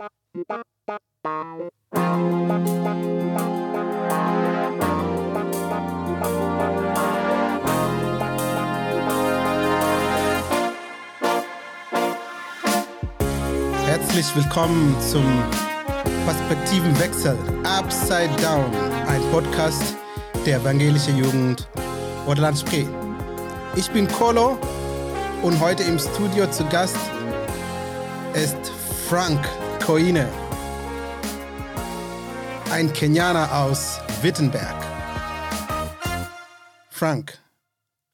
Herzlich willkommen zum Perspektivenwechsel Upside Down, ein Podcast der evangelischen Jugend Orland Spree. Ich bin Kolo und heute im Studio zu Gast ist Frank Koine, ein Kenianer aus Wittenberg. Frank,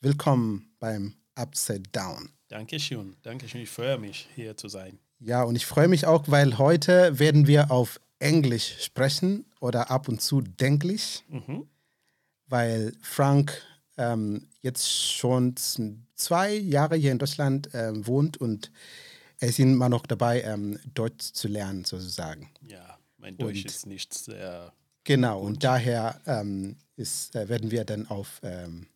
willkommen beim Upside Down. Dankeschön, Dankeschön. Ich freue mich, hier zu sein. Ja, und ich freue mich auch, weil heute werden wir auf Englisch sprechen oder ab und zu Denklich, Mhm. weil Frank ähm, jetzt schon zwei Jahre hier in Deutschland ähm, wohnt und er ist immer noch dabei, ähm, Deutsch zu lernen, sozusagen. Ja, mein Deutsch Und- ist nicht sehr. Genau, und daher ähm, ist, äh, werden wir dann auf ähm,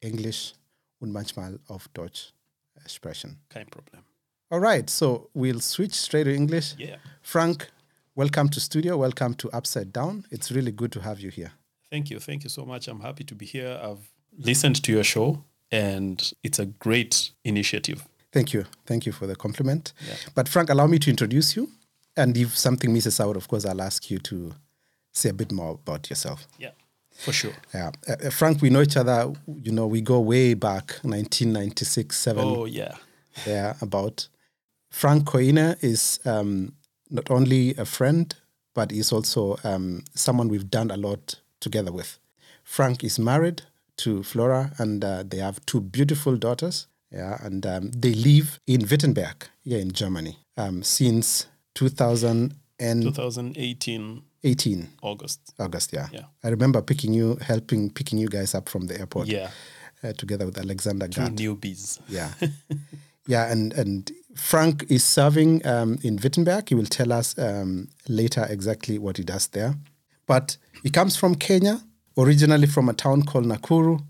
Englisch und manchmal auf Deutsch äh, sprechen. Kein Problem. All right, so we'll switch straight to English. Yeah. Frank, welcome to studio. Welcome to Upside Down. It's really good to have you here. Thank you. Thank you so much. I'm happy to be here. I've listened to your show, and it's a great initiative. Thank you. Thank you for the compliment. Yeah. But Frank, allow me to introduce you. And if something misses out, of course, I'll ask you to say a bit more about yourself. Yeah, for sure. Yeah. Uh, uh, Frank, we know each other, you know, we go way back, 1996, 7. Oh, yeah. Yeah, about. Frank Koine is um, not only a friend, but he's also um, someone we've done a lot together with. Frank is married to Flora, and uh, they have two beautiful daughters. Yeah, and um, they live in Wittenberg, here in Germany, um, since 2018 2018 August. August. Yeah. Yeah. I remember picking you, helping picking you guys up from the airport. Yeah, uh, together with Alexander two newbies. Yeah. yeah, and, and Frank is serving um, in Wittenberg. He will tell us um, later exactly what he does there. But he comes from Kenya, originally from a town called Nakuru,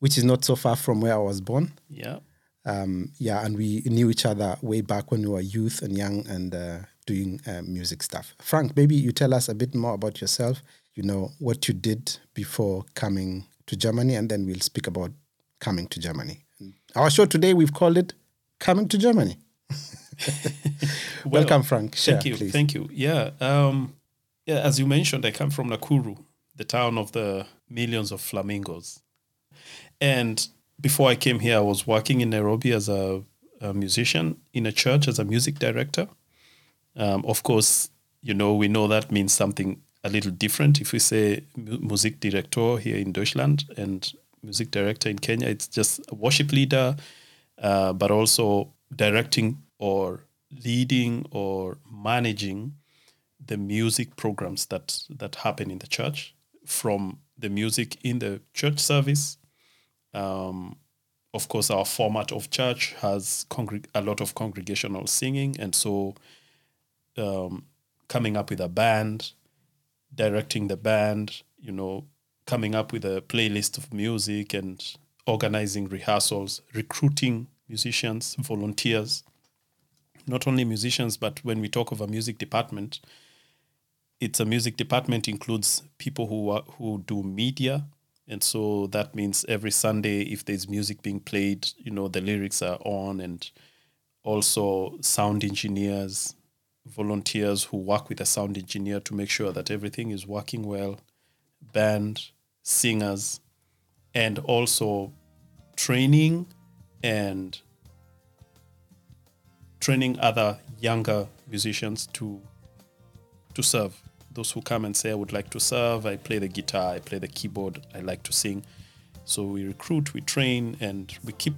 which is not so far from where I was born. Yeah. Um, yeah, and we knew each other way back when we were youth and young and uh, doing uh, music stuff. Frank, maybe you tell us a bit more about yourself, you know, what you did before coming to Germany, and then we'll speak about coming to Germany. Our show today, we've called it Coming to Germany. Well, Welcome, Frank. Share, Thank you. please. Thank you. Yeah. Um, yeah. As you mentioned, I come from Nakuru, the town of the millions of flamingos. And before I came here, I was working in Nairobi as a, a musician in a church as a music director. Um, of course, you know, we know that means something a little different. If we say music director here in Deutschland and music director in Kenya, it's just a worship leader, uh, but also directing or leading or managing the music programs that that happen in the church, from the music in the church service. Um, of course, our format of church has congreg- a lot of congregational singing, and so um, coming up with a band, directing the band, you know, coming up with a playlist of music and organizing rehearsals, recruiting musicians, volunteers, not only musicians, but when we talk of a music department, it's a music department includes people who are, who do media and so that means every sunday if there's music being played you know the lyrics are on and also sound engineers volunteers who work with a sound engineer to make sure that everything is working well band singers and also training and training other younger musicians to to serve. Those who come and say, I would like to serve, I play the guitar, I play the keyboard, I like to sing. So we recruit, we train, and we keep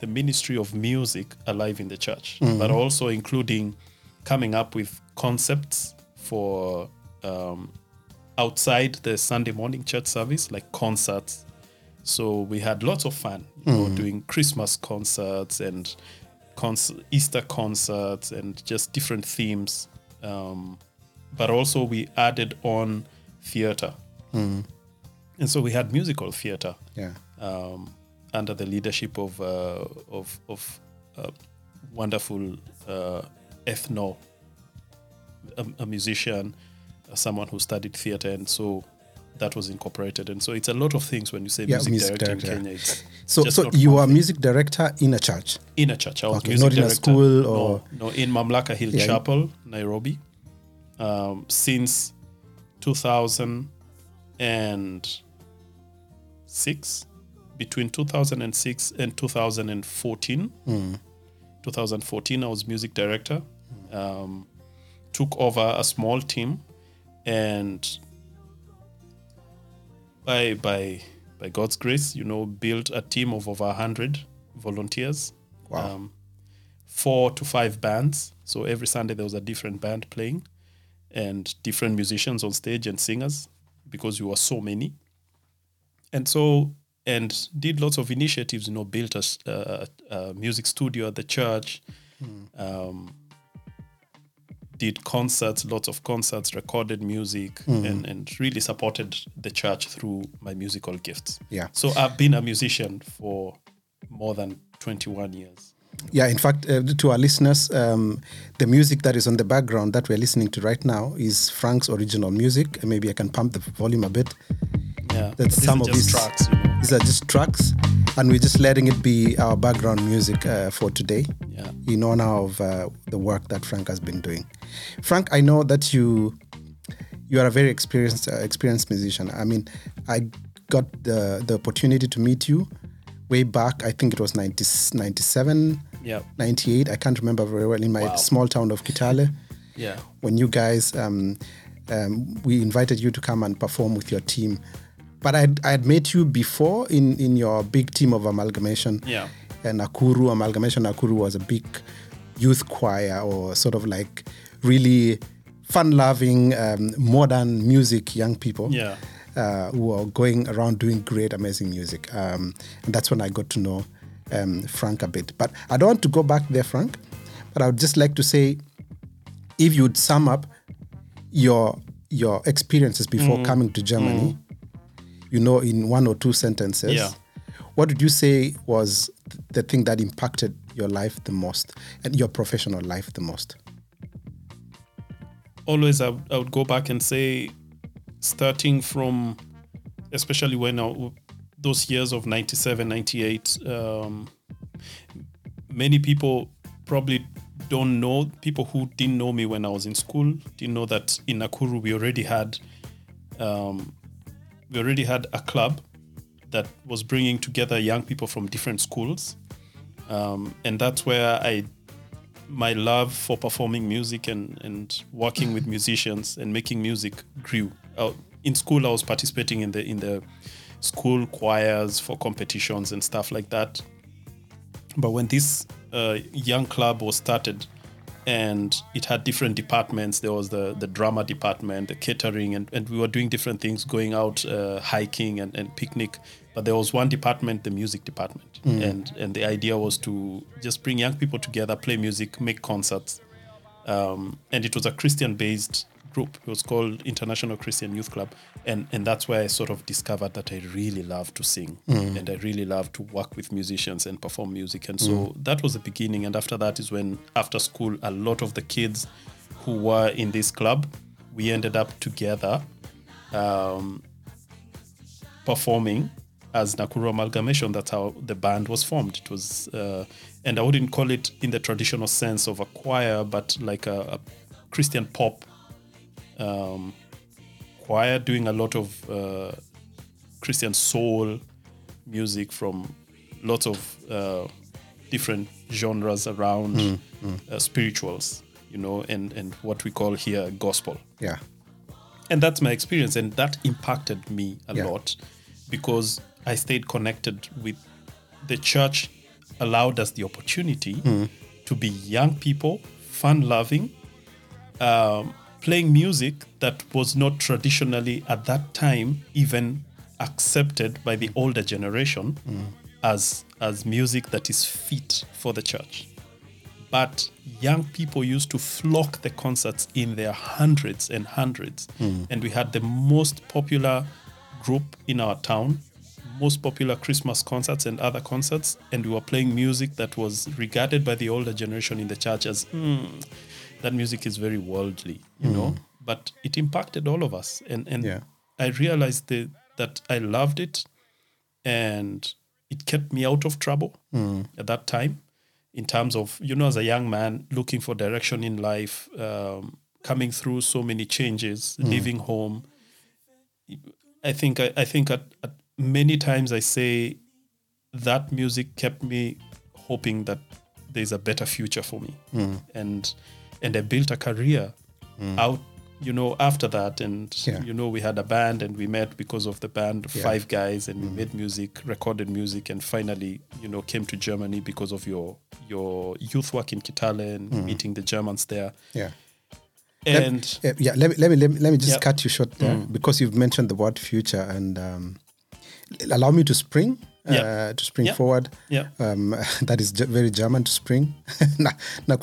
the ministry of music alive in the church, but also including coming up with concepts for um, outside the Sunday morning church service, like concerts. So we had lots of fun, you know, doing Christmas concerts and cons- Easter concerts and just different themes. Um, but also we added on theater. And so we had musical theater Yeah. um, under the leadership of uh, of, of uh, wonderful uh, ethno a, a musician, uh, someone who studied theater, and so that was incorporated. And so it's a lot of things when you say Yeah, music, music director, director. in Kenya. So, so you one are music director in a church. in a church. I was Okay, not in a school or- no, no, in Mamlaka Hill Yeah. Chapel, Nairobi, um, since 2006. Between 2006 and 2014, 2014, I was music director. Um, took over a small team, and by by by God's grace, you know, built a team of over hundred volunteers. Wow. Um, four to five bands. So every Sunday there was a different band playing, and different musicians on stage and singers, because we were so many. And so and did lots of initiatives. You know, built a music studio at the church. Um, did concerts, lots of concerts, recorded music, and, and really supported the church through my musical gifts. Yeah. So I've been a musician for more than 21 years. Yeah, in fact, uh, to our listeners, um, the music that is on the background that we're listening to right now is Frank's original music. Maybe I can pump the volume a bit. Yeah. That's These some of his tracks, you know. These are just tracks, and we're just letting it be our background music uh, for today. Yeah. In honor of uh, the work that Frank has been doing. Frank, I know that you you are a very experienced uh, experienced musician. I mean, I got the the opportunity to meet you way back. I think it was 90, 97, Yeah. 98. I can't remember very well in my Wow. small town of Kitale Yeah. when you guys um, um, we invited you to come and perform with your team. But I'd, I'd met you before in, in your big team of amalgamation. Yeah. Nakuru Amalgamation Nakuru was a big youth choir or sort of like really fun loving, um, modern music young people. Yeah. Uh, who are going around doing great, amazing music. Um, and that's when I got to know um, Frank a bit. But I don't want to go back there, Frank. But I would just like to say, if you would sum up your your experiences before coming to Germany, you know, in one or two sentences, Yeah. what would you say was the thing that impacted your life the most and your professional life the most? Always, I, I would go back and say, starting from, especially when I, those years of 97, 98, um, many people probably don't know, people who didn't know me when I was in school, didn't know that in Nakuru we already had um, we already had a club that was bringing together young people from different schools, um, and that's where I my love for performing music and and working with musicians and making music grew. Uh, in school, I was participating in the in the school choirs for competitions and stuff like that. But when this uh, young club was started, and it had different departments, there was the the drama department, the catering, and, and we were doing different things, going out uh, hiking and, and picnic. But there was one department, the music department, and and the idea was to just bring young people together, play music, make concerts, um, and it was a Christian based group. It was called International Christian Youth Club, and and that's where I sort of discovered that I really love to sing and I really love to work with musicians and perform music. And so that was the beginning. And after that is when after school, a lot of the kids who were in this club, we ended up together. Um, performing as Nakuru Amalgamation. That's how the band was formed. It was, uh, and I wouldn't call it in the traditional sense of a choir, but like a, a Christian pop um, choir doing a lot of uh, Christian soul music from lots of uh, different genres around Uh, spirituals, you know, and, and what we call here gospel Yeah. and that's my experience and that impacted me a Yeah. lot because i stayed connected with the church allowed us the opportunity to be young people fun loving um, playing music that was not traditionally at that time even accepted by the older generation as as music that is fit for the church but young people used to flock the concerts in their hundreds and hundreds. And we had the most popular group in our town, most popular Christmas concerts and other concerts. And we were playing music that was regarded by the older generation in the church as, "Hmm, that music is very worldly, you know. Mm. But it impacted all of us, and and Yeah. I realized that that I loved it, and it kept me out of trouble mm. at that time, in terms of you know, as a young man looking for direction in life, um, coming through so many changes, mm. leaving home. I think I, I think at, at many times I say that music kept me hoping that there's a better future for me and and I built a career out you know after that and Yeah. you know we had a band and we met because of the band Yeah. five guys and we made music recorded music and finally you know came to Germany because of your your youth work in Kitale and meeting the Germans there Yeah. Let- and Uh, yeah, let me, let me let me let me just Yeah. cut you short there because you've mentioned the word future and um, allow me to spring uh, Yeah. to spring Yeah. forward. yeah Um, that is very German to spring. Na- na-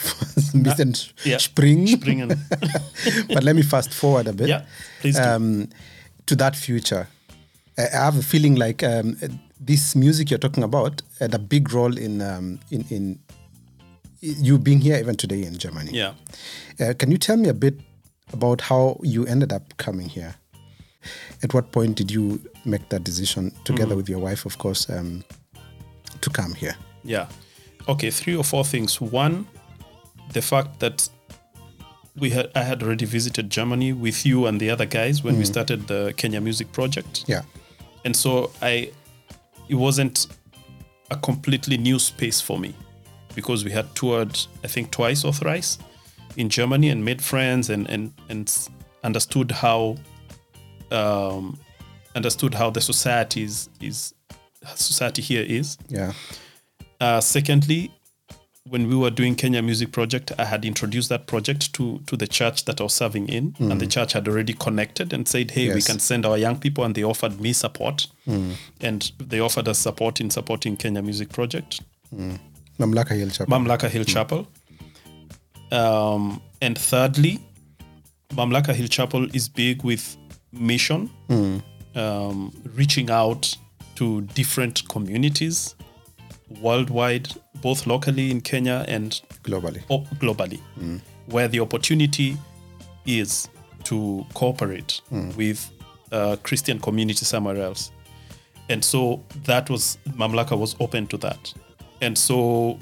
ein bisschen yeah. spring. springen but let me fast forward a bit. yeah please um, to that future. I have a feeling like um, this music you're talking about had a big role in um, in in you being here even today in Germany. yeah Uh, can you tell me a bit about how you ended up coming here? At what point did you make that decision, together with your wife, of course, um, to come here? Yeah. Okay, three or four things. One, the fact that we had I had already visited Germany with you and the other guys when we started the Kenya Music Project. Yeah, And so I it wasn't a completely new space for me because we had toured I think twice or thrice in Germany and made friends and and and understood how um, understood how the society is, is society here is. yeah, Uh, secondly, when we were doing Kenya Music Project, I had introduced that project to to the church that I was serving in, and the church had already connected and said, "Hey, we can send our young people," and they offered me support, and they offered us support in supporting Kenya Music Project, Mamlaka Hill Chapel. Mamlaka Hill Chapel. Um, and thirdly, Mamlaka Hill Chapel is big with mission, um, reaching out to different communities worldwide, both locally in Kenya and globally. op- globally, where the opportunity is to cooperate with a Christian community somewhere else. And so that was, Mamlaka was open to that. And so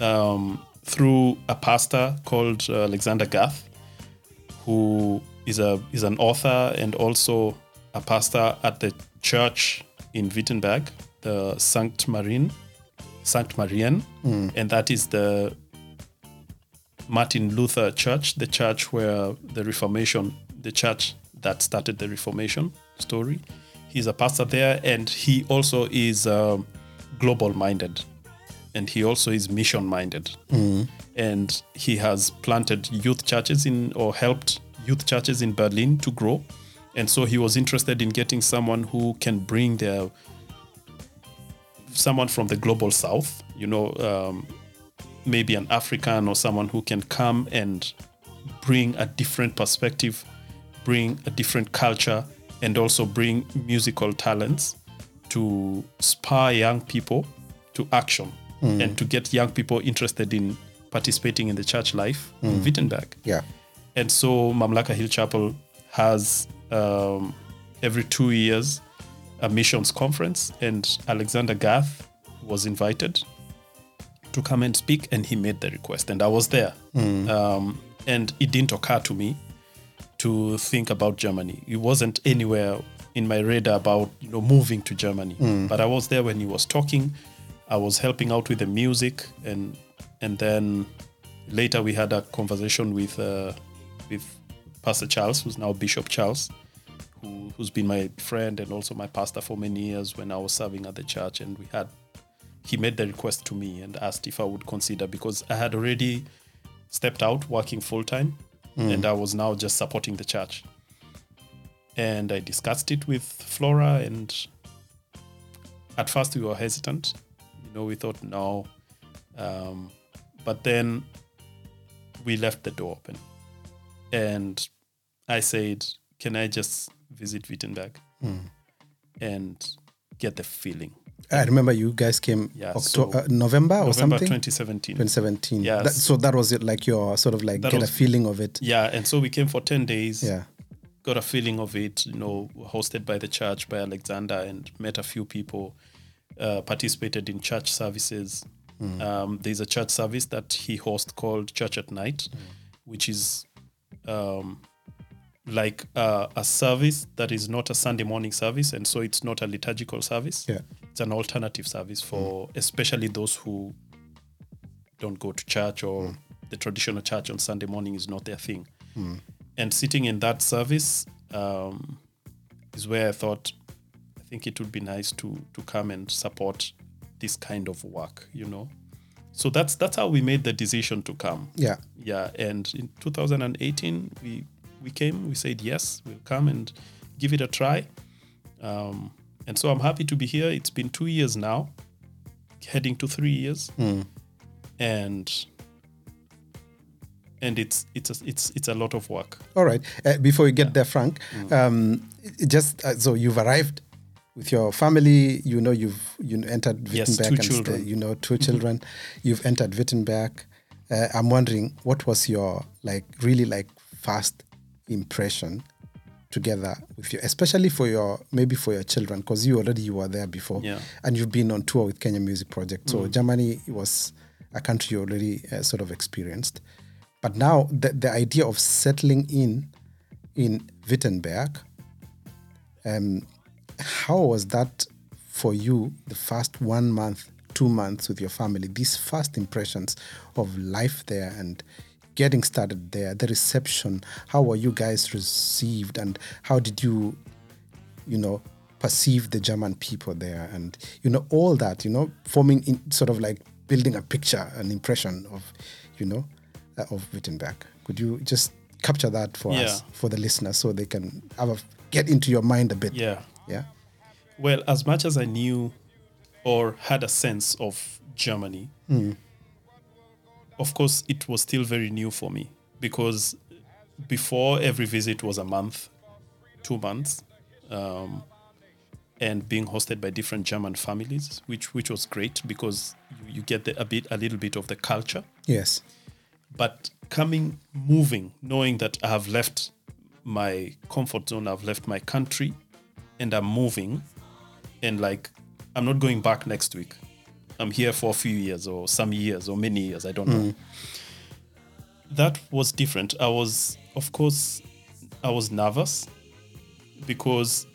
um, through a pastor called uh, Alexander Garth, who is a is an author and also a pastor at the church in Wittenberg, the Sankt Marien, Sankt Marien, and that is the Martin Luther Church, the church where the Reformation, the church that started the Reformation story. He's a pastor there, and he also is um, global minded, and he also is mission minded, and he has planted youth churches in or helped youth churches in Berlin to grow, and so he was interested in getting someone who can bring their someone from the global south, you know, um, maybe an African or someone who can come and bring a different perspective, bring a different culture, and also bring musical talents to spur young people to action and to get young people interested in participating in the church life in Wittenberg. Yeah, And so Mamlaka Hill Chapel has um, every two years a missions conference, and Alexander Garth was invited to come and speak, and he made the request, and I was there. Um, and it didn't occur to me to think about Germany. It wasn't anywhere in my radar about you know moving to Germany, but I was there when he was talking. I was helping out with the music, and and then later we had a conversation with uh, with Pastor Charles, who's now Bishop Charles, who, who's been my friend and also my pastor for many years when I was serving at the church. And we had, he made the request to me and asked if I would consider because I had already stepped out working full time and I was now just supporting the church. And I discussed it with Flora, and at first we were hesitant. You know, we thought no. Um, but then we left the door open. And I said, Can I just visit Wittenberg and get the feeling? I remember you guys came Yeah, Octo- so uh, November or November something. 2017. 2017. Yeah, That, so that was it, like your sort of like get was- a feeling of it. Yeah, and so we came for 10 days. Yeah. got a feeling of it, you know, hosted by the church, by Alexander, and met a few people, uh, participated in church services. Um, there's a church service that he hosts called Church at Night, which is um, like uh, a service that is not a Sunday morning service, and so it's not a liturgical service. Yeah. It's an alternative service for especially those who don't go to church or the traditional church on Sunday morning is not their thing. And sitting in that service um, is where I thought, I think it would be nice to to come and support this kind of work, you know. So that's that's how we made the decision to come. Yeah. Yeah, and in 2018 we we came. We said yes, we'll come and give it a try. Um, and so I'm happy to be here. It's been two years now, heading to three years, and and it's it's a, it's it's a lot of work. All right. Uh, before you get there, Frank, um, just uh, so you've arrived with your family. You know you've you entered Yes, Wittenberg two and you know 2 children. You've entered Wittenberg. Uh, I'm wondering what was your like really like first impression together with you, especially for your maybe for your children because you already you were there before Yeah. and you've been on tour with Kenya Music Project. So Germany was a country you already uh, sort of experienced. But now the, the idea of settling in in Wittenberg, um, how was that for you? The first one month, two months with your family, these first impressions of life there and getting started there, the reception. How were you guys received, and how did you, you know, perceive the German people there, and you know all that, you know, forming in sort of like building a picture, an impression of, you know, uh, of Wittenberg. Could you just capture that for us, for the listeners, so they can have a, get into your mind a bit? Yeah. Yeah. Well, as much as I knew or had a sense of Germany, of course, it was still very new for me because before every visit was a month, two months, um, and being hosted by different German families, which which was great because you, you get the, a bit a little bit of the culture Yes. but coming moving knowing that i have left my comfort zone i've left my country and i'm moving and like i'm not going back next week i'm here for a few years or some years or many years i don't know that was different i was of course i was nervous because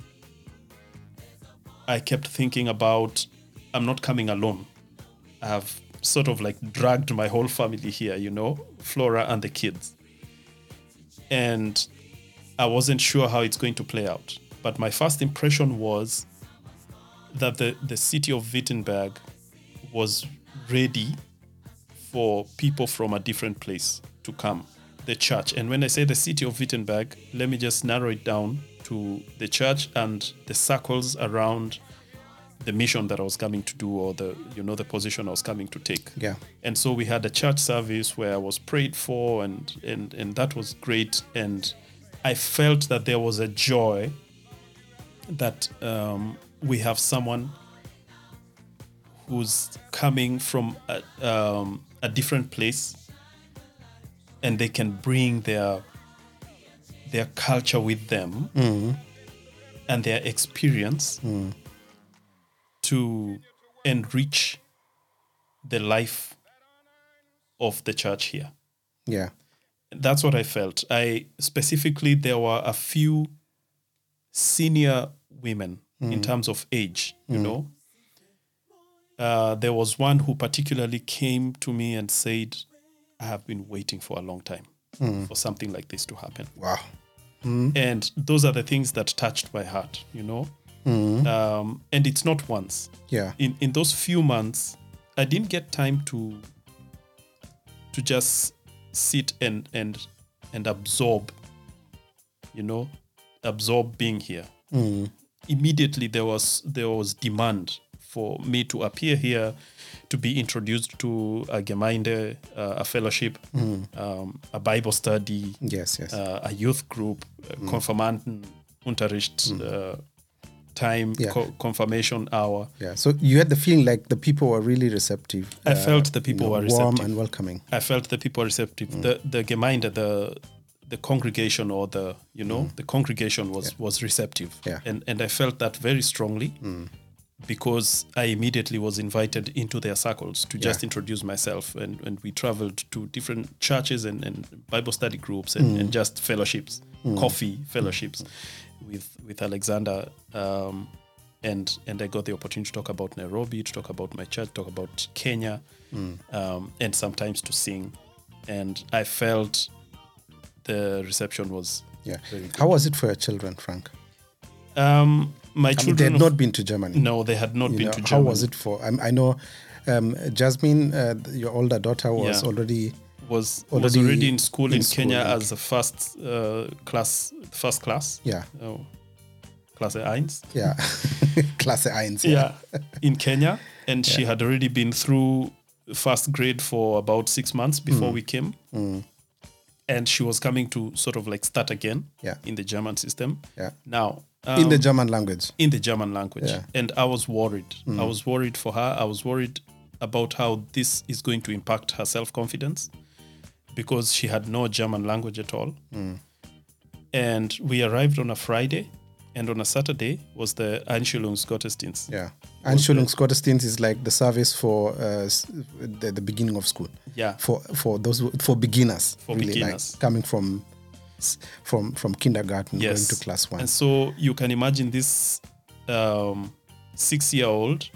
i kept thinking about i'm not coming alone I have sort of like dragged my whole family here, you know, Flora and the kids. And I wasn't sure how it's going to play out. But my first impression was that the, the city of Wittenberg was ready for people from a different place to come, the church. And when I say the city of Wittenberg, let me just narrow it down to the church and the circles around the mission that I was coming to do or the you know the position I was coming to take. Yeah. And so we had a church service where I was prayed for and and and that was great and I felt that there was a joy that um, we have someone who's coming from a, um, a different place and they can bring their their culture with them and their experience to enrich the life of the church here. Yeah. That's what I felt. I specifically there were a few senior women in mm. terms of age, you mm. know. Uh, there was one who particularly came to me and said, I have been waiting for a long time mm. for something like this to happen. Wow. And those are the things that touched my heart, you know. Um, and it's not once. Yeah. In in those few months, I didn't get time to to just sit and and and absorb, you know, absorb being here. Immediately there was there was demand for me to appear here, to be introduced to a Gemeinde, uh, a fellowship, um, a Bible study, Yes. Yes. uh, a youth group, uh, Konfirmanden, Unterricht, uh, time Yeah. co- confirmation hour. Yeah. So you had the feeling like the people were really receptive. I uh, felt the people you know, were warm receptive. and welcoming. I felt the people were receptive. Mm. The the Gemeinde, the the congregation or the you know the congregation was was receptive. Mm. Yeah. And and I felt that very strongly because I immediately was invited into their circles to just introduce myself and, and we traveled to different churches and, and Bible study groups and, Mm. and just fellowships, coffee fellowships with with Alexander. Um, and and I got the opportunity to talk about Nairobi, to talk about my church, talk about Kenya, Mm. um, and sometimes to sing. And I felt the reception was Yeah. How was it for your children, Frank? Um, my I mean, they children, had not been to Germany. no, they had not You been know, to Germany. how was it for? I, I know um, Jasmine, uh, your older daughter, was Yeah. already. Was was Already already in school in in, school, Kenya okay. as a first uh, class, first class, Yeah, oh, Klasse 1. yeah. Klasse 1. yeah, in Kenya, and she had already been through first grade for about six months Mm. before we came, and she was coming to sort of like start again Yeah. in the German system. Yeah. Now, In the um, German language. in the German language, Yeah. and I was worried. I was worried for her. I was worried about how this is going to impact her self confidence because she had no German language at all. And we arrived on a Friday, and on a Saturday was the Einschulungsgottesdienst. Yeah. Einschulungsgottesdienst is like the service for uh, the, the beginning of school. Yeah. For for those for beginners. For really, beginners. Like coming from from from kindergarten yes. going to class one. And so you can imagine this um, six year old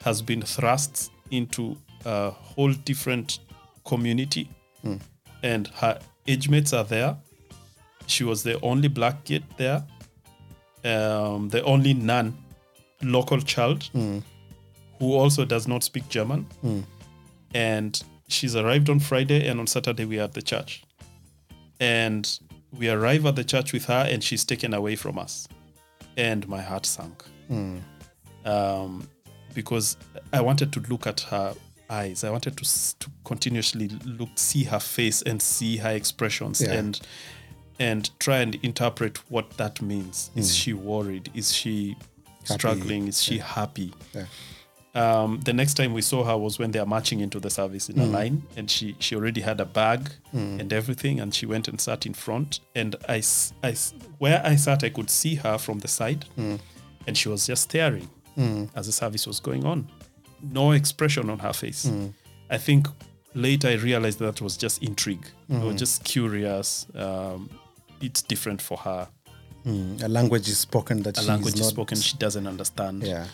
has been thrust into a whole different community, Hmm. and her age mates are there. She was the only black kid there, um, the only non local child Hmm. who also does not speak German. And she's arrived on Friday, and on Saturday, we are at the church. And we arrive at the church with her, and she's taken away from us. And my heart sank. Um, because I wanted to look at her eyes. I wanted to, to continuously look, see her face, and see her expressions, Yeah. and and try and interpret what that means. Is she worried? Is she struggling? Is she happy? Yeah. Um, the next time we saw her was when they are marching into the service in a mm. line, and she she already had a bag mm. and everything, and she went and sat in front. And I, I where I sat, I could see her from the side, mm. and she was just staring as the service was going on, no expression on her face. I think later I realized that was just intrigue, or just curious. Um, it's different for her. Mm, a language is spoken that A she language is not, spoken she doesn't understand. Yeah.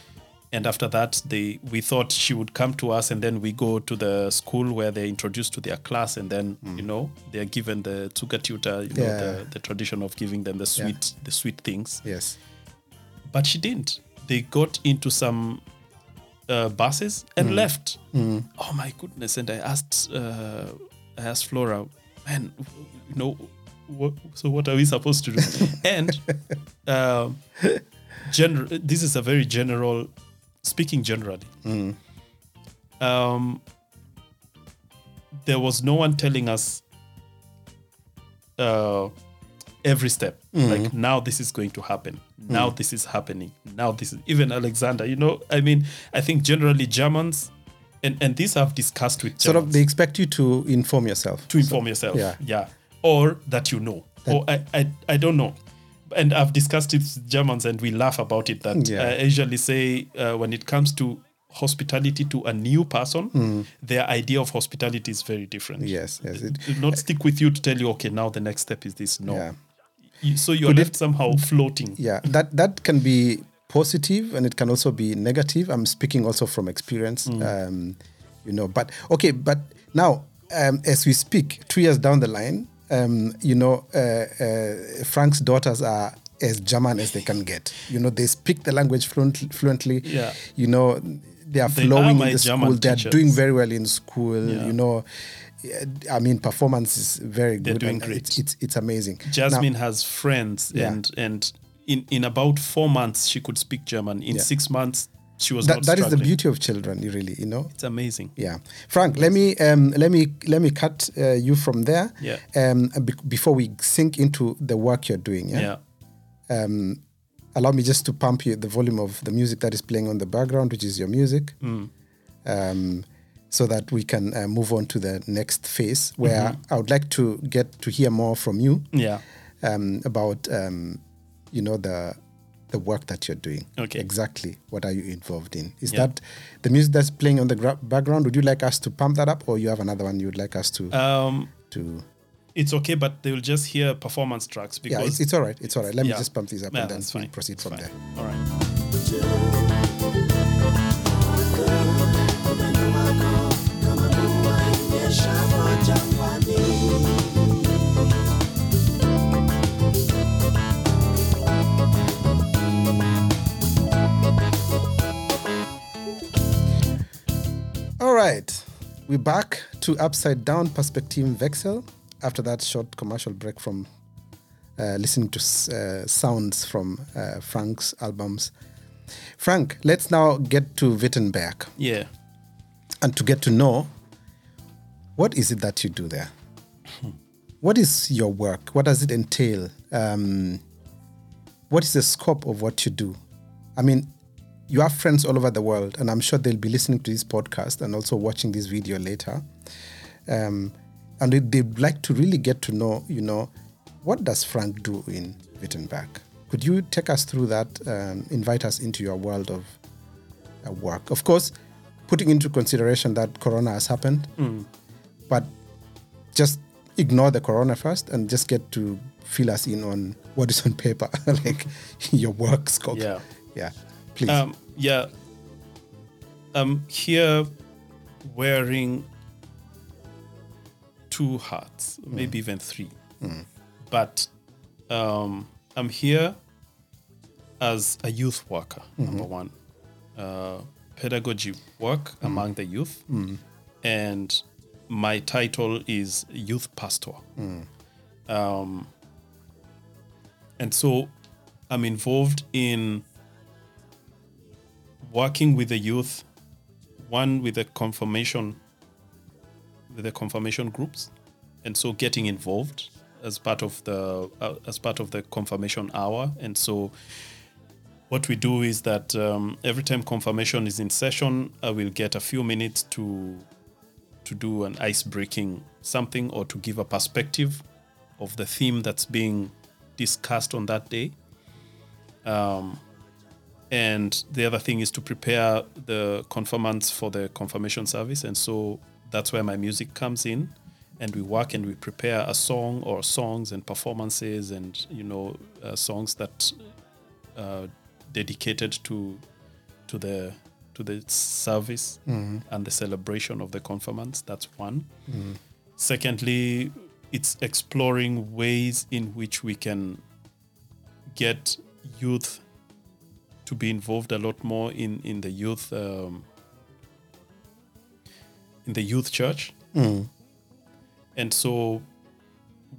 and after that they we thought she would come to us and then we go to the school where they're introduced to their class and then you know they're given the Zuckertüte you know Yeah. the, the tradition of giving them the sweet the sweet things. Yes. but she didn't. They got into some uh, buses and left. Oh my goodness. And i asked uh, i asked flora man you know what, so what are we supposed to do? And um, gener- this is a very general speaking generally. Um, there was no one telling us uh, every step. Like now this is going to happen. Now this is happening. Now this is even alexander you know i mean i think generally germans and and these i've discussed with Sort of, they expect you to inform yourself. to inform yourself. yeah. Yeah. Or that you know. or I, I I don't know. And I've discussed it with Germans and we laugh about it that Yeah. I usually say uh, when it comes to hospitality to a new person, their idea of hospitality is very different. Yes, yes. It, Do not stick with you to tell you, okay, now the next step is this. No. Yeah. You- so you're left somehow floating. yeah, that that can be positive and it can also be negative. I'm speaking also from experience, um, you know. But okay, but now um, as we speak, two years down the line, um, you know, uh, uh, Frank's daughters are as German as they can get. You know, they speak the language fluently. fluently Yeah. You know, they are They flowing my in the German school. They are doing very well in school. Yeah. You know. I mean, performance is very good. They're doing and great. It's, it's it's amazing. Now- Jasmine has friends Yeah. and and in, in about four months she could speak German. In Yeah. six months she was that, that is the beauty of children, you really. You know, It's amazing. Yeah, Frank. Let me um, let me let me cut uh, you from there. Yeah. Um, be- before we sink into the work you're doing. Yeah. yeah. Um, allow me just to pump you the volume of the music that is playing on the background, which is your music, um, so that we can uh, move on to the next phase where I would like to get to hear more from you Yeah. um, about um, you know the the work that you're doing. Okay. Exactly. What are you involved in? Is Yeah. that the music that's playing on the gra- background? Would you like us to pump that up, or you have another one you would like us to Um, to? it's okay, but they will just hear performance tracks because Yeah, it's, it's all right. It's all right. Let me just pump these up Yeah, and then we'll fine. proceed It's from fine. there. All right. All right, we're back to Upside Down Perspektivenwechsel after that short commercial break from uh, listening to uh, sounds from uh, Frank's albums. Frank, let's now get to Wittenberg Yeah. and to get to know what is it that you do there? What is your work? What does it entail? Um, what is the scope of what you do? I mean, you have friends all over the world, and I'm sure they'll be listening to this podcast and also watching this video later. Um, and they, they'd like to really get to know, you know, what does Frank do in Wittenberg? Could you take us through that, um, invite us into your world of uh, work? Of course, putting into consideration that Corona has happened, but just ignore the Corona first and just get to fill us in on what is on paper, like your work scope. Yeah. Yeah. Please. Um, yeah. I'm here wearing two hats, maybe even three. But um, I'm here as a youth worker, number one. Uh, pedagogy work among the youth. And my title is Youth Pastor. Um, and so I'm involved in working with the youth, one with the confirmation, with the confirmation groups, and so getting involved as part of the uh, as part of the confirmation hour. And so, what we do is that um, every time confirmation is in session, I will get a few minutes to to do an ice breaking something or to give a perspective of the theme that's being discussed on that day. Um, and the other thing is to prepare the confirmants for the confirmation service. And so that's where my music comes in. And we work and we prepare a song or songs and performances and, you know, uh, songs that uh, dedicated to to the to the service and the celebration of the confirmants. That's one. Secondly, it's exploring ways in which we can get youth to be involved a lot more in in the youth um, in the youth church. And so,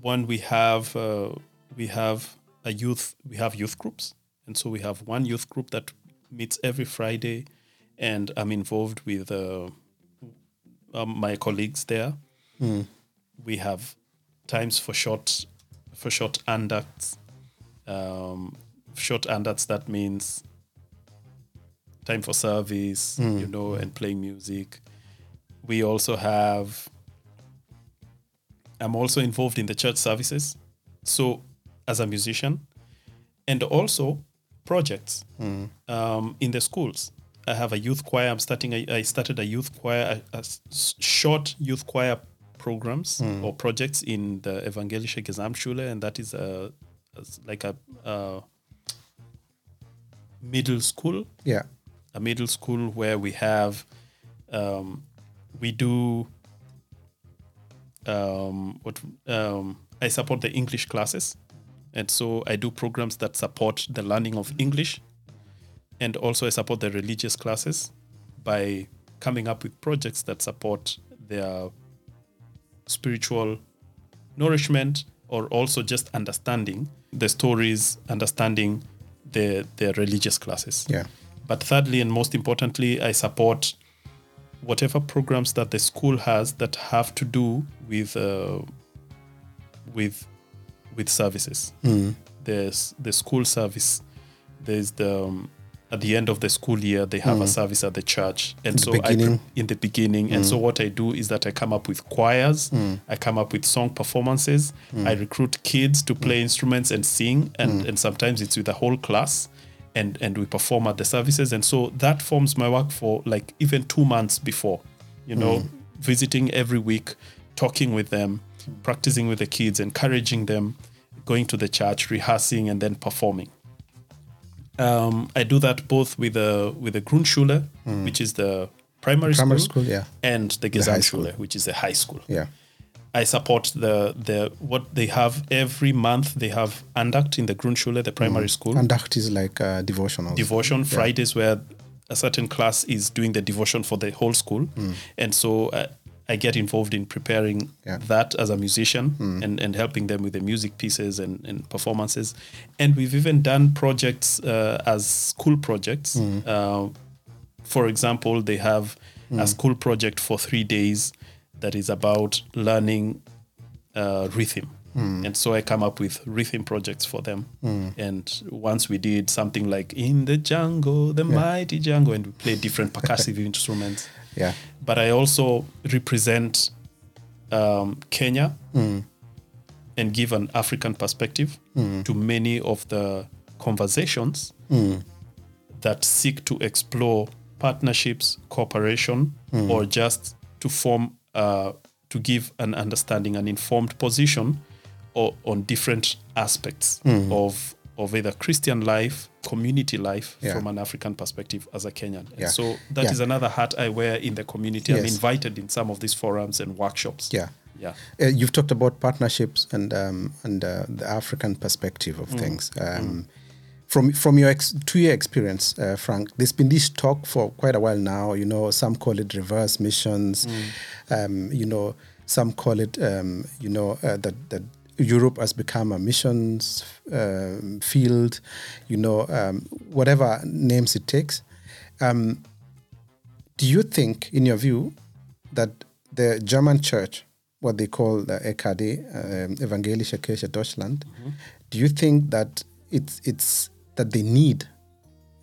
one we have uh, we have a youth we have youth groups, and so we have one youth group that meets every Friday, and I'm involved with uh, um, my colleagues there. We have times for short for short andacts. Um, short andacts that means time for service, you hmm. know, and playing music. We also have. I'm also involved in the church services, so as a musician, and also projects hmm. um, in the schools. I have a youth choir. I'm starting. A, I started a youth choir, a, a short youth choir programs hmm. or projects in the Evangelische Gesamtschule, and that is a, a- like a, a middle school yeah. A middle school where we have um, we do um, what um, I support the English classes, and so I do programs that support the learning of English, and also I support the religious classes by coming up with projects that support their spiritual nourishment or also just understanding the stories, understanding the the religious classes. Yeah. But thirdly, and most importantly, I support whatever programs that the school has that have to do with uh, with with services. There's the school service. There's the um, at the end of the school year they have a service at the church. And Mm. the so I. Mm. in the beginning. And so what i do is that i come up with choirs. I come up with song performances. Mm. i recruit kids to play instruments and sing. And and sometimes it's with a whole class and and we perform at the services and so that forms my work for like even two months before you know Mm. visiting every week talking with them practicing with the kids encouraging them going to the church rehearsing and then performing um, I do that both with the with the Grundschule, which is the primary, Mm. Primary school, school, yeah. and the. Gesamtschule, which is the high school. Yeah. I support the the what they have every month. They have Andacht in the Grundschule, the primary school, Andacht is like uh, devotional. devotion Fridays where a certain class is doing the devotion for the whole school, and so uh, I get involved in preparing Yeah. that as a musician and, and helping them with the music pieces and, and performances. And we've even done projects uh, as school projects. Uh, for example, they have a school project for three days that is about learning uh, rhythm. Hmm. And so I come up with rhythm projects for them. Hmm. And once we did something like In the Jungle, the Mighty Jungle, and we play different percussive instruments. Yeah. But I also represent um, Kenya hmm. and give an African perspective to many of the conversations that seek to explore partnerships, cooperation, or just to form, uh, to give an understanding, an informed position or, on different aspects mm. of of either Christian life, community life Yeah. from an African perspective as a Kenyan. And Yeah. so that yeah. is another hat I wear in the community. Yes. I'm invited in some of these forums and workshops. Yeah. Yeah. Uh, you've talked about partnerships and um, and uh, the African perspective of Mm. things. Um, From from your ex- two-year experience, uh, Frank, there's been this talk for quite a while now. You know, some call it reverse missions. Mm. Um, you know, some call it um, you know uh, that that Europe has become a missions um, field. You know, um, whatever names it takes. Um, do you think, in your view, that the German church, what they call the EKD, um, Evangelische Kirche Deutschland, do you think that it's it's that they need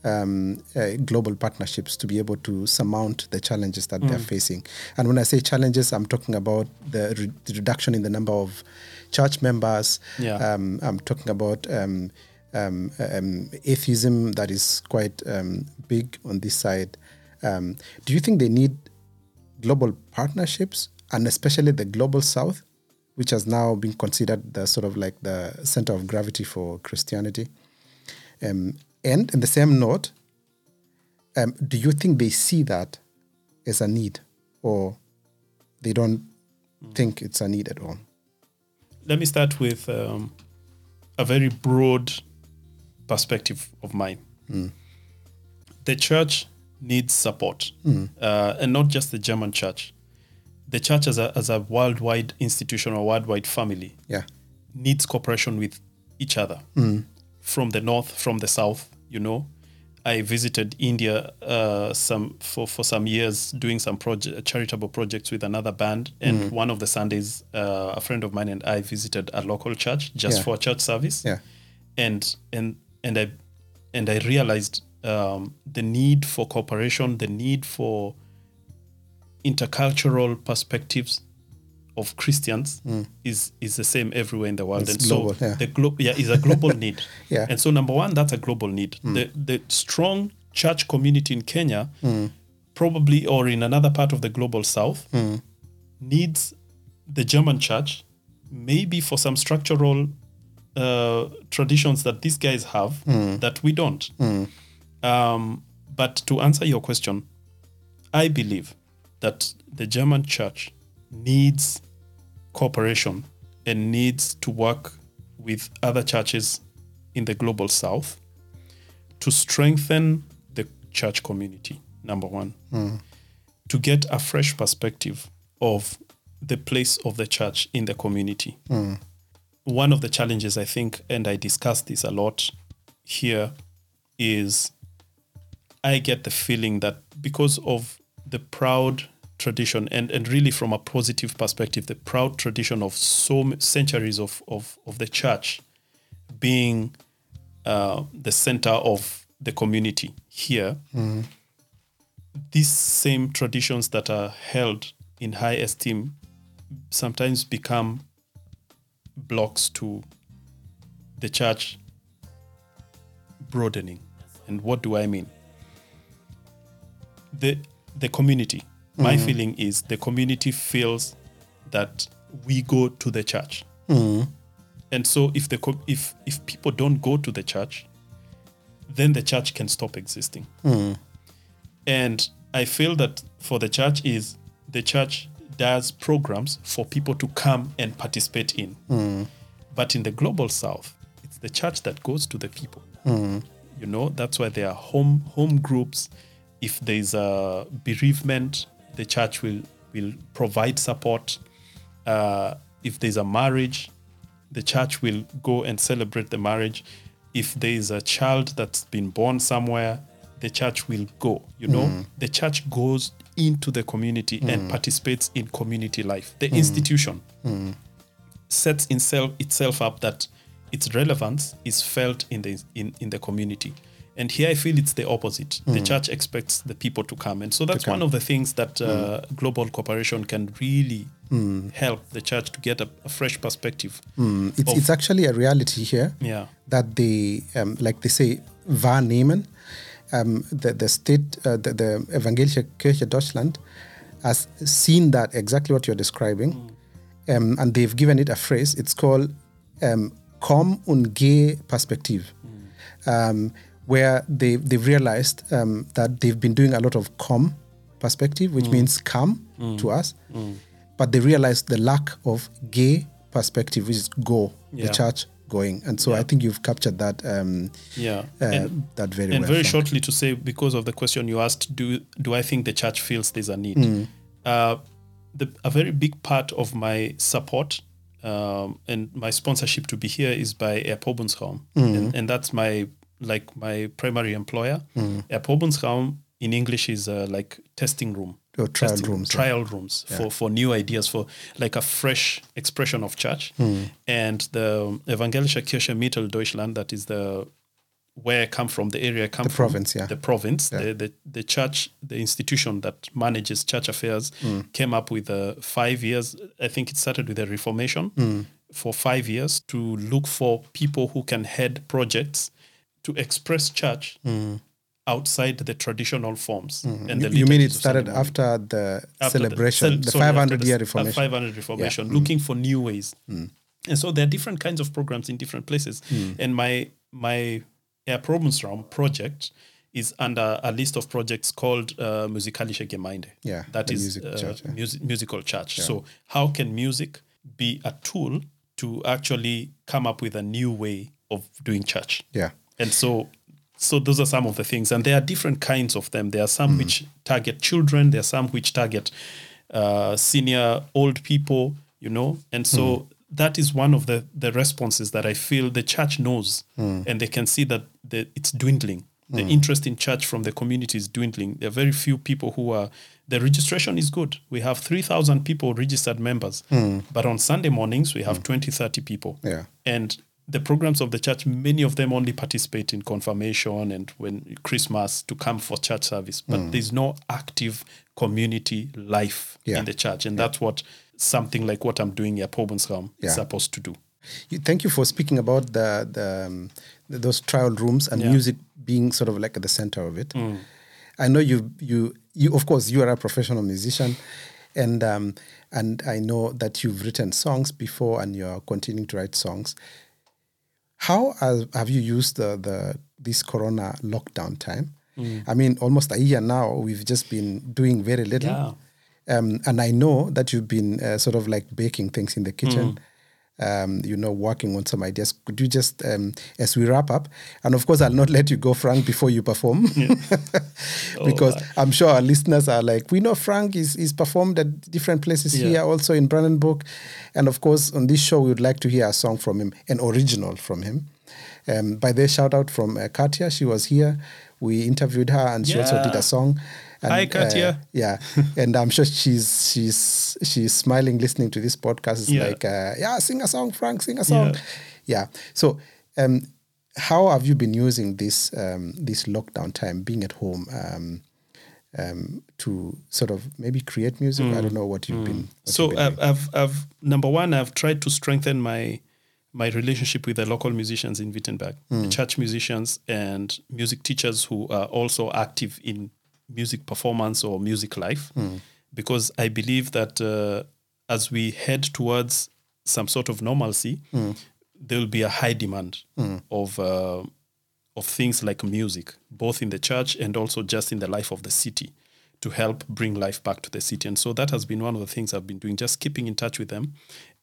um, uh, global partnerships to be able to surmount the challenges that they're facing? And when I say challenges, I'm talking about the, re- the reduction in the number of church members. Yeah. Um, I'm talking about um, um, um, atheism that is quite um, big on this side. Um, do you think they need global partnerships and especially the global south, which has now been considered the sort of like the center of gravity for Christianity? Um, and in the same note, um, do you think they see that as a need or they don't think it's a need at all? Let me start with um, a very broad perspective of mine. The church needs support, uh, and not just the German church. The church as a, as a worldwide institution or worldwide family Yeah. needs cooperation with each other from the north, from the south. You know, I visited India uh, some for, for some years doing some project, charitable projects with another band, and one of the Sundays, uh, a friend of mine and I visited a local church just Yeah. for a church service, Yeah. and and and I and I realized um, the need for cooperation, the need for intercultural perspectives of Christians mm. is is the same everywhere in the world. It's and global, so yeah. the glo- yeah is a global need. Yeah. And so number one, that's a global need. Mm. The the strong church community in Kenya, mm. probably or in another part of the global south, needs the German church, maybe for some structural uh, traditions that these guys have that we don't. Um, but to answer your question, I believe that the German church needs cooperation and needs to work with other churches in the global south to strengthen the church community, number one, hmm. to get a fresh perspective of the place of the church in the community. Hmm. One of the challenges, I think, and I discuss this a lot here, is I get the feeling that because of the proud tradition and, and really from a positive perspective, the proud tradition of so centuries of, of, of the church being uh, the center of the community here, these same traditions that are held in high esteem sometimes become blocks to the church broadening. And what do I mean? The the community. My feeling is the community feels that we go to the church. And so if the co- if if people don't go to the church, then the church can stop existing. And I feel that for the church is the church does programs for people to come and participate in. But in the global south, it's the church that goes to the people. You know, that's why there are home home groups. If there's a bereavement, the church will will provide support. Uh, if there's a marriage, the church will go and celebrate the marriage. If there is a child that's been born somewhere, the church will go. You know, the church goes into the community and participates in community life. The institution sets itself itself up that its relevance is felt in the in, in the community. And here I feel it's the opposite. The church expects the people to come. And so that's one of the things that uh, global cooperation can really help the church to get a, a fresh perspective. Mm, it's, of- it's actually a reality here Yeah. that they, um, like they say, wahrnehmen. Um, the, the state, uh, the, the Evangelische Kirche Deutschland has seen that exactly what you're describing. Um, and they've given it a phrase. It's called um, Komm und Geh Perspektiv. Um, where they, they've realized um, that they've been doing a lot of Komm perspective, which means come to us. But they realized the lack of Geh perspective, which is go, Yeah. the church going. And so I think you've captured that um, Yeah. uh, and that very and well. very shortly to say, because of the question you asked, do do I think the church feels there's a need? Hmm. Uh, the, a very big part of my support um, and my sponsorship to be here is by Erprobungsraum, Hmm. and, and that's my like my primary employer. Erprobungsraum in English is uh, like testing room. Or trial Testing- rooms, yeah. trial rooms for, for new ideas, for like a fresh expression of church. Hmm. And the Evangelische Kirche Mitteldeutschland, that is the where I come from, the area I come The from, province, yeah. the province, the, the the church, the institution that manages church affairs, Hmm. came up with uh, five years. I think it started with a reformation Hmm. for five years to look for people who can head projects to express church outside the traditional forms. And the Hmm. You, you mean it started after the after celebration, the, cel- after 500 year reformation? 500 reformation, looking for new ways. And so there are different kinds of programs in different places. And my my Erprobungsraum project is under a list of projects called uh, Musikalische Gemeinde. Yeah, that the is music uh, church, yeah. musi- musical church. So how can music be a tool to actually come up with a new way of doing church? Yeah. And so so those are some of the things. And there are different kinds of them. There are some mm. which target children, there are some which target uh, senior old people, you know. And so mm. that is one of the, the responses that I feel the church knows mm. and they can see that the, it's dwindling. The interest in church from the community is dwindling. There are very few people who are, the registration is good. We have 3,000 people registered members. But on Sunday mornings, we have 20, 30 people. Yeah. And the programs of the church, many of them only participate in confirmation and when Christmas to come for church service, but there's no active community life Yeah. in the church, and that's what something like what I'm doing at Pobensraum Yeah. is supposed to do. You, thank you for speaking about the, the, um, th- those trial rooms and Yeah. Mm. music being sort of like at the center of it. I know you you you of course you are a professional musician, and um, and I know that you've written songs before and you're continuing to write songs. How have you used the the this Corona lockdown time? Mm. I mean, almost a year now. We've just been doing very little. Yeah. Um, and I know that you've been uh, sort of like baking things in the kitchen, Mm. Um, you know, working on some ideas. Could you just, um, as we wrap up, and of course, I'll not let you go, Frank, before you perform, because Oh, I'm sure our listeners are like, we know Frank is, is performed at different places Yeah. here, also in Brandenburg. And of course, on this show, we would like to hear a song from him, an original from him. Um, by the shout out from uh, Katya, she was here. We interviewed her, and she also did a song. And, Hi, Katya. uh, yeah, and I'm sure she's she's she's smiling listening to this podcast. It's Yeah. like, uh, yeah, sing a song, Frank, sing a song. Yeah. Yeah. So, um, how have you been using this um, this lockdown time, being at home, um, um, to sort of maybe create music? I don't know what you've been. what so you've been I've. I've, I've number one i've tried to strengthen my my relationship with the local musicians in wittenberg the church musicians and music teachers who are also active in music performance or music life Hmm. because i believe that uh, as we head towards some sort of normalcy Hmm. there will be a high demand of uh, of things like music, both in the church and also just in the life of the city, to help bring life back to the city. And so that has been one of the things I've been doing, just keeping in touch with them.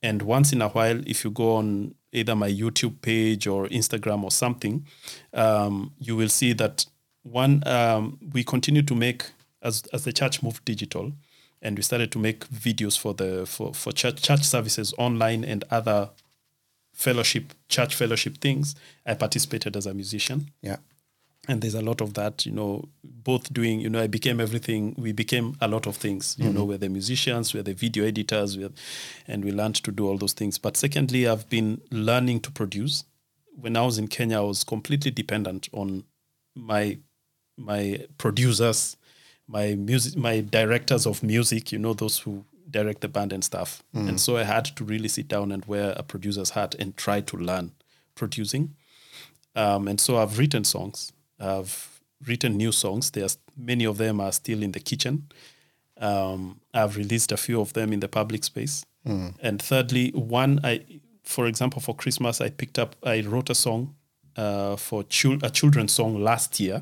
And once in a while, if you go on either my YouTube page or Instagram or something, um, you will see that one um, we continue to make as as the church moved digital, and we started to make videos for the for for church church services online and other fellowship church fellowship things. I participated as a musician. Yeah, and there's a lot of that you know both doing you know i became everything we became a lot of things you know we're the musicians we're the video editors we're, and we learned to do all those things. But secondly i've been learning to produce. When i was in kenya i was completely dependent on my my producers my music my directors of music you know those who direct the band and stuff and so i had to really sit down and wear a producer's hat and try to learn producing um, and so I've written songs. I've written new songs. There's many of them are still in the kitchen. Um, I've released a few of them in the public space. And thirdly, one I, for example, for Christmas, I picked up. I wrote a song uh, for chil- a children's song last year.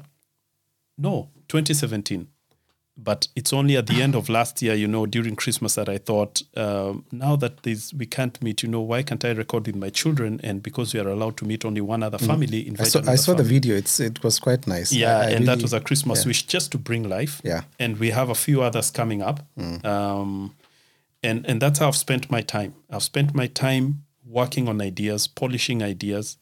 No, 2017. But it's only at the end of last year, you know, during Christmas that I thought, um, now that this, we can't meet, you know, why can't I record with my children? And because we are allowed to meet only one other family, I invite saw I saw the video. It's it was quite nice. Yeah, I- I and that was a Christmas yeah. wish just to bring life. Yeah. And we have a few others coming up. Um, and, and that's how I've spent my time. I've spent my time working on ideas, polishing ideas,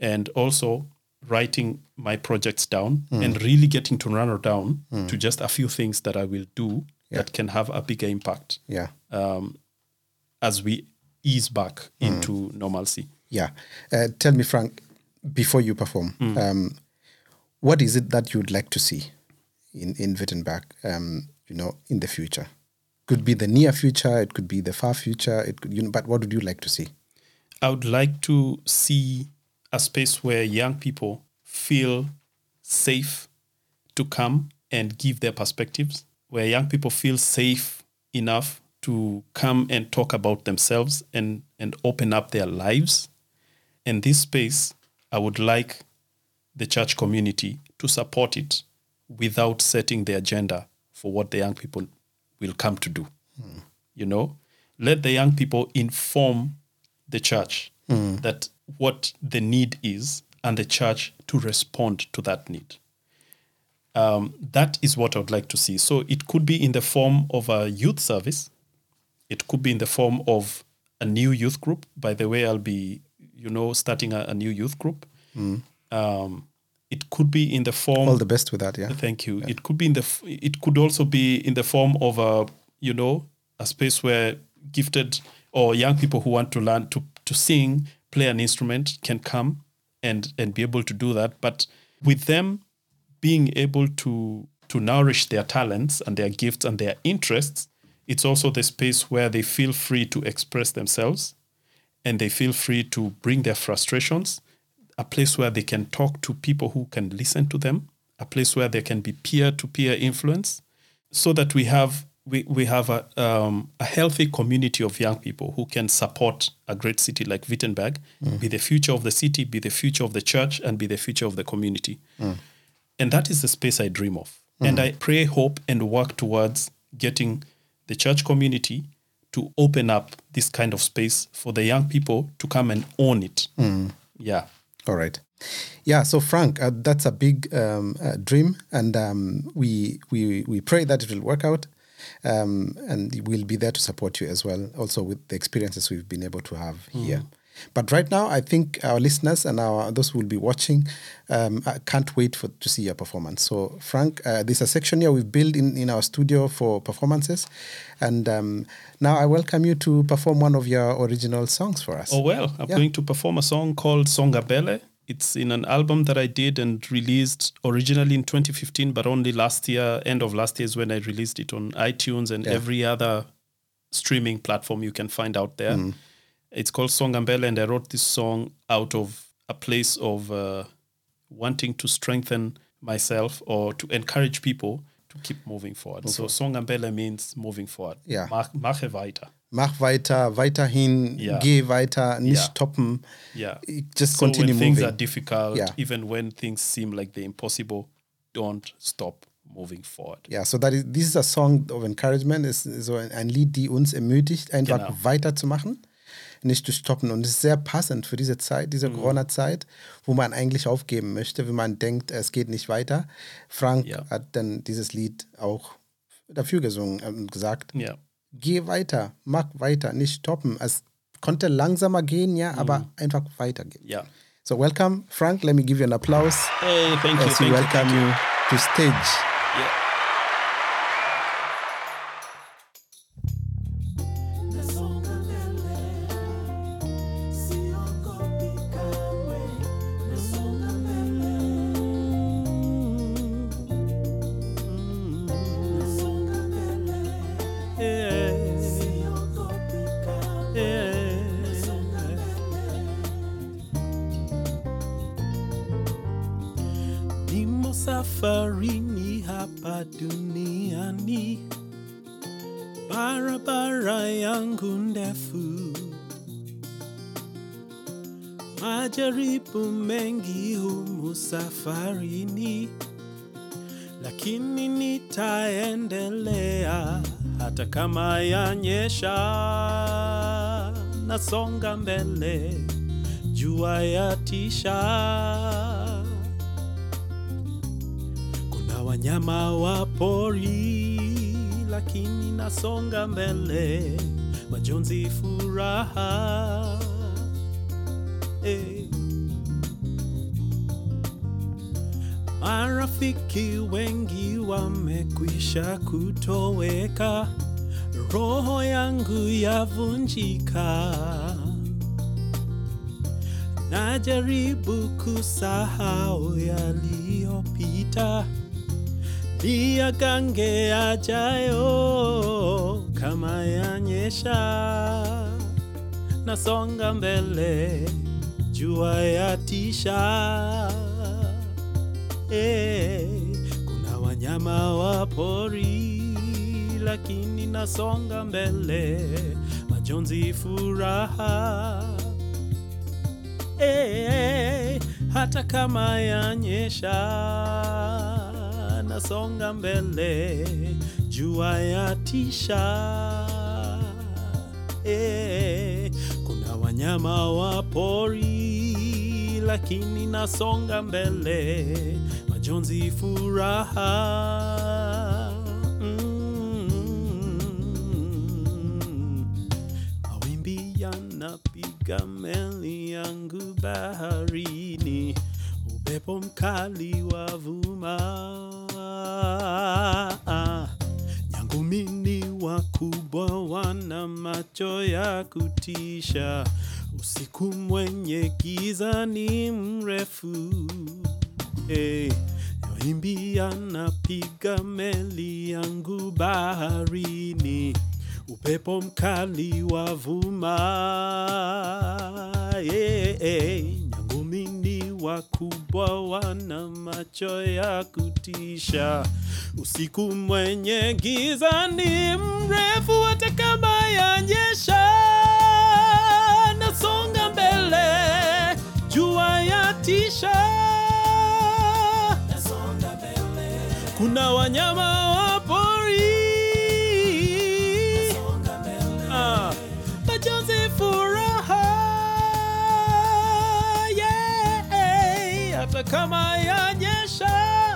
and also writing my projects down and really getting to narrow down to just a few things that I will do that can have a bigger impact yeah. as we ease back into normalcy. Yeah. Uh, tell me, Frank, before you perform, um, what is it that you'd like to see in, in Wittenberg, um, you know, in the future? Could be the near future, it could be the far future, it could, you know, but what would you like to see? I would like to see a space where young people feel safe to come and give their perspectives, where young people feel safe enough to come and talk about themselves and, and open up their lives. And this space, I would like the church community to support it without setting the agenda for what the young people will come to do. Hmm. You know, let the young people inform the church hmm. that what the need is and the church to respond to that need. Um, that is what I would like to see. So it could be in the form of a youth service. It could be in the form of a new youth group. By the way, I'll be, you know, starting a, a new youth group. Um, it could be in the form All the best with that, yeah. Thank you. It could be in the. It could also be in the form of a, you know, a space where gifted or young people who want to learn to to sing, play an instrument, can come and and be able to do that. But with them being able to to nourish their talents and their gifts and their interests, it's also the space where they feel free to express themselves and they feel free to bring their frustrations, a place where they can talk to people who can listen to them, a place where there can be peer to peer influence, so that we have we, we have a, um, a healthy community of young people who can support a great city like Wittenberg, be the future of the city, be the future of the church, and be the future of the community. And that is the space I dream of. And I pray, hope, and work towards getting the church community to open up this kind of space for the young people to come and own it. Yeah. All right. Yeah. So Frank, uh, that's a big um, uh, dream, and um, we we we pray that it will work out, um, and we'll be there to support you as well. Also with the experiences we've been able to have here. But right now, I think our listeners and our those who will be watching um, uh, can't wait for to see your performance. So, Frank, uh, there's a section here we've built in, in our studio for performances, and um, now I welcome you to perform one of your original songs for us. Oh, well, I'm Yeah. going to perform a song called Songa Bele. It's in an album that I did and released originally in 2015, but only last year, end of last year, is when I released it on iTunes and Yeah. every other streaming platform you can find out there. Mm. It's called Songambele, and I wrote this song out of a place of uh, wanting to strengthen myself or to encourage people to keep moving forward. So Songambele means moving forward. Yeah. Mach, mache weiter. Mach weiter, weiterhin, Ja. geh weiter, nicht Ja. stoppen. Yeah. Just So continue when things moving. are difficult, Yeah. even when things seem like they're impossible, don't stop moving forward. Ja, so that is, this is a song of encouragement, ist so ein, ein Lied, die uns ermutigt, einfach Genau. weiterzumachen, nicht zu stoppen. Und es ist sehr passend für diese Zeit, Mhm. diese Corona-Zeit, wo man eigentlich aufgeben möchte, wenn man denkt, es geht nicht weiter. Frank Ja. hat dann dieses Lied auch dafür gesungen und gesagt, Yeah. Geh weiter, mach weiter, nicht stoppen. Es konnte langsamer gehen, ja, aber einfach weitergehen. Yeah. So welcome, Frank. Let me give you an applause Hey, thank you. as we Thank you. welcome you to stage. Yeah. Yatisha. Kuna wanyama wa pori, lakini nasonga mbele, majonzi furaha. Eh. Marafiki wengi wamekwisha kutoweka, roho yangu yavunjika. Najaribu kusahau yaliyopita, niyagange yajayo kama yanyesha. Nasonga mbele, jua yatisha. Hey, kuna wanyama wa pori, lakini nasonga mbele, majonzi furaha eh, hata kama yanyesha, nasonga mbele, jua yatisha. tisha kuna wanyama wa pori, lakini nasonga mbele, majonzi furaha. Yanapiga meli yangu baharini, upepo mkali wavuma. Nyangumi wakubwa wana macho ya kutisha, usiku mwenye giza ni mrefu. Hey, mawimbi yanapiga meli yangu baharini, upepo mkali wavuma. Yeah, yeah. Nyangumi wakubwa wana macho ya kutisha, usiku mwenye giza ni mrefu, hata kama yanyesha, nasonga mbele, jua yatisha. Kuna wanyama kama yanyesha, hey.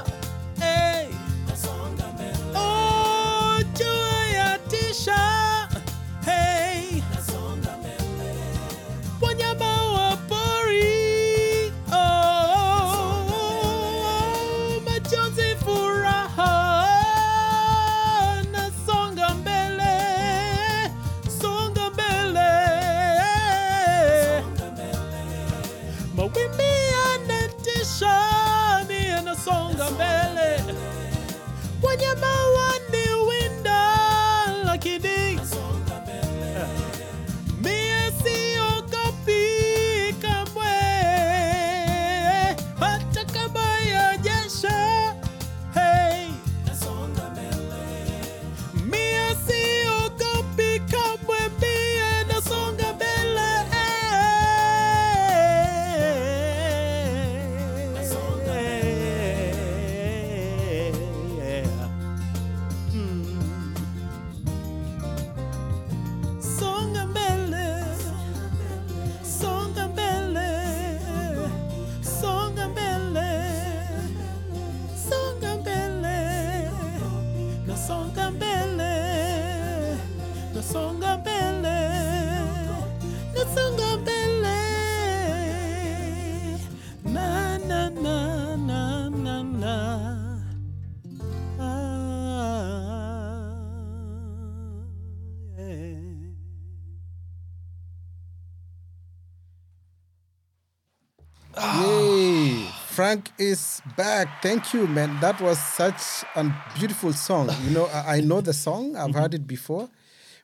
Frank is back. Thank you, man. That was such a beautiful song. You know, I, I know the song. I've heard it before.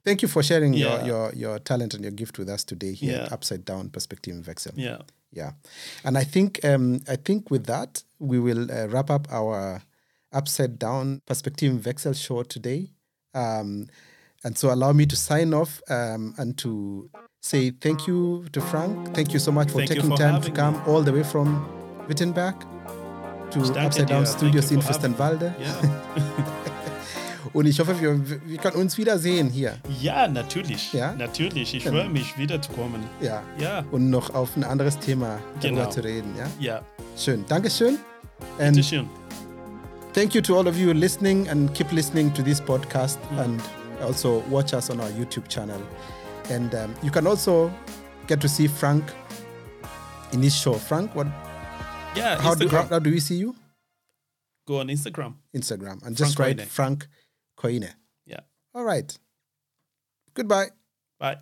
Thank you for sharing Yeah. your, your your talent and your gift with us today here at Upside Down Perspektivenwechsel. Yeah. Yeah, and I think um, I think with that we will uh, wrap up our upside down Perspektivenwechsel show today. Um, and so allow me to sign off um, and to say thank you to Frank. Thank you so much for Thank taking for time to come me. all the way from Wittenberg Danke Upside Down Studios in. Fürstenwalde. Und ich hoffe, wir, wir können uns wiedersehen hier. ja, natürlich. Ja? Natürlich. Ich Genau. freue mich, wiederzukommen. Ja. Ja. Und noch auf ein anderes Thema darüber Genau. zu reden. Ja? Ja. Schön. Dankeschön. And Bitteschön. Thank you to all of you listening and keep listening to this podcast and also watch us on our YouTube channel. And um, you can also get to see Frank in his show. Frank, what? Ja, How do, how, how do we see you? Go on Instagram. Instagram and just Frank write Koine. Frank Koine. Yeah. All right. Goodbye. Bye.